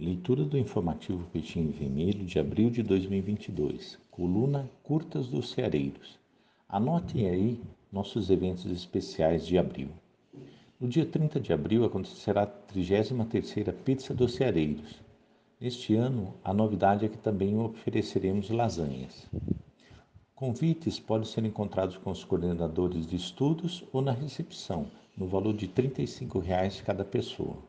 Leitura do informativo Peixinho Vermelho de abril de 2022, coluna Curtas dos Ceareiros. Anotem aí nossos eventos especiais de abril. No dia 30 de abril acontecerá a 33ª Pizza dos Ceareiros. Neste ano, a novidade é que também ofereceremos lasanhas. Convites podem ser encontrados com os coordenadores de estudos ou na recepção, no valor de 35 reais cada pessoa.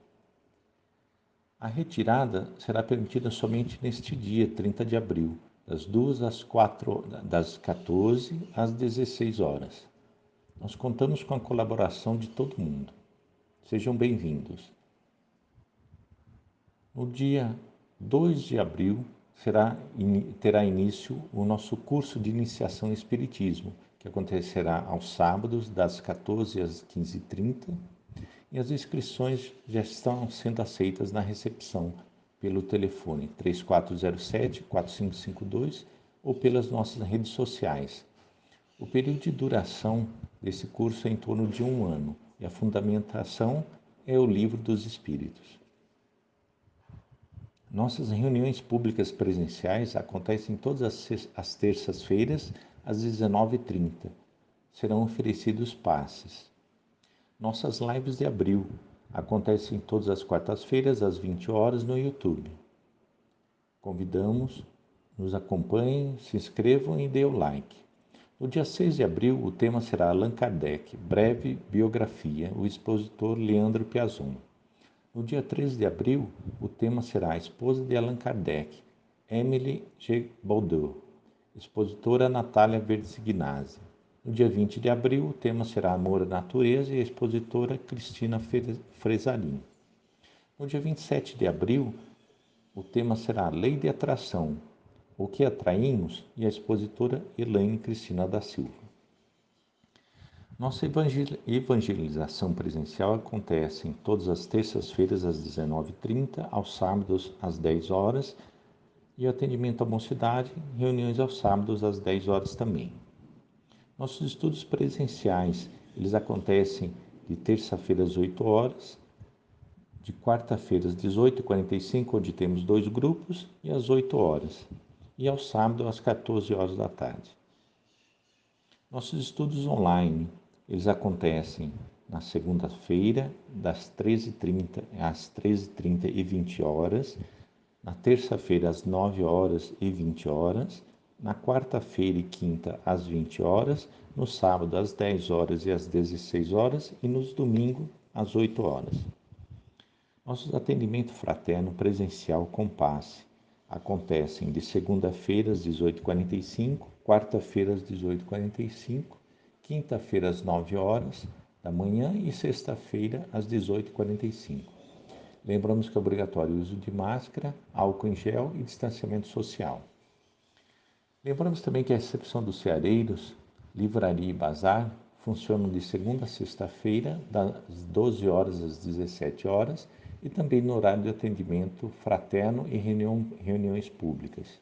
A retirada será permitida somente neste dia, 30 de abril, das 2 às 4, das 14 às 16 horas. Nós contamos com a colaboração de todo mundo. Sejam bem-vindos. No dia 2 de abril será, terá início o nosso curso de iniciação em Espiritismo, que acontecerá aos sábados, das 14 às 15h30 e as inscrições já estão sendo aceitas na recepção pelo telefone 3407 4552 ou pelas nossas redes sociais. O período de duração desse curso é em torno de um ano e a fundamentação é o Livro dos Espíritos. Nossas reuniões públicas presenciais acontecem todas as terças-feiras às 19h30. Serão oferecidos passes. Nossas lives de abril acontecem todas as quartas-feiras às 20 horas no YouTube. Convidamos, nos acompanhem, se inscrevam e dê o like. No dia 6 de abril, o tema será Allan Kardec, breve biografia, o expositor Leandro Piazon. No dia 13 de abril, o tema será a esposa de Allan Kardec, Emily G. Baldou, expositora Natália Verzignazzi. No dia 20 de abril, o tema será Amor à Natureza e a expositora Cristina Fresalim. No dia 27 de abril, o tema será Lei de Atração, o que atraímos e a expositora Elaine Cristina da Silva. Nossa evangelização presencial acontece em todas as terças-feiras às 19h30, aos sábados às 10 horas e atendimento à mocidade, reuniões aos sábados às 10 horas também. Nossos estudos presenciais, eles acontecem de terça-feira às 8 horas, de quarta-feira às 18h45, onde temos dois grupos, e às 8 horas, e ao sábado às 14 horas da tarde. Nossos estudos online, eles acontecem na segunda-feira, das 13h30 às 13h30 e 20 horas, na terça-feira, às 9 horas e 20 horas, na quarta-feira e quinta às 20 horas, no sábado às 10 horas e às 16 horas e nos domingos às 8 horas. Nossos atendimentos fraterno presencial com passe acontecem de segunda-feira às 18h45, quarta-feira às 18h45, quinta-feira às 9 horas da manhã e sexta-feira às 18h45. Lembramos que é obrigatório o uso de máscara, álcool em gel e distanciamento social. Lembramos também que a recepção dos ceareiros, livraria e bazar funcionam de segunda a sexta-feira, das 12 horas às 17 horas, e também no horário de atendimento fraterno e reunião, reuniões públicas.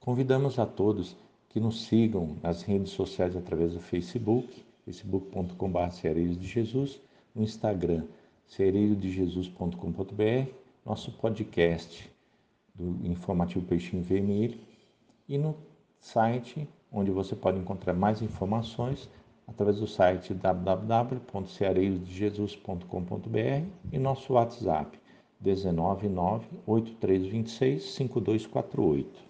Convidamos a todos que nos sigam nas redes sociais através do Facebook, facebook.com.br no Instagram, cereirodejesus.com.br, nosso podcast do Informativo Peixinho Vermelho e no site onde você pode encontrar mais informações através do site www.ceareirodejesus.com.br e nosso WhatsApp 199 8326 5248.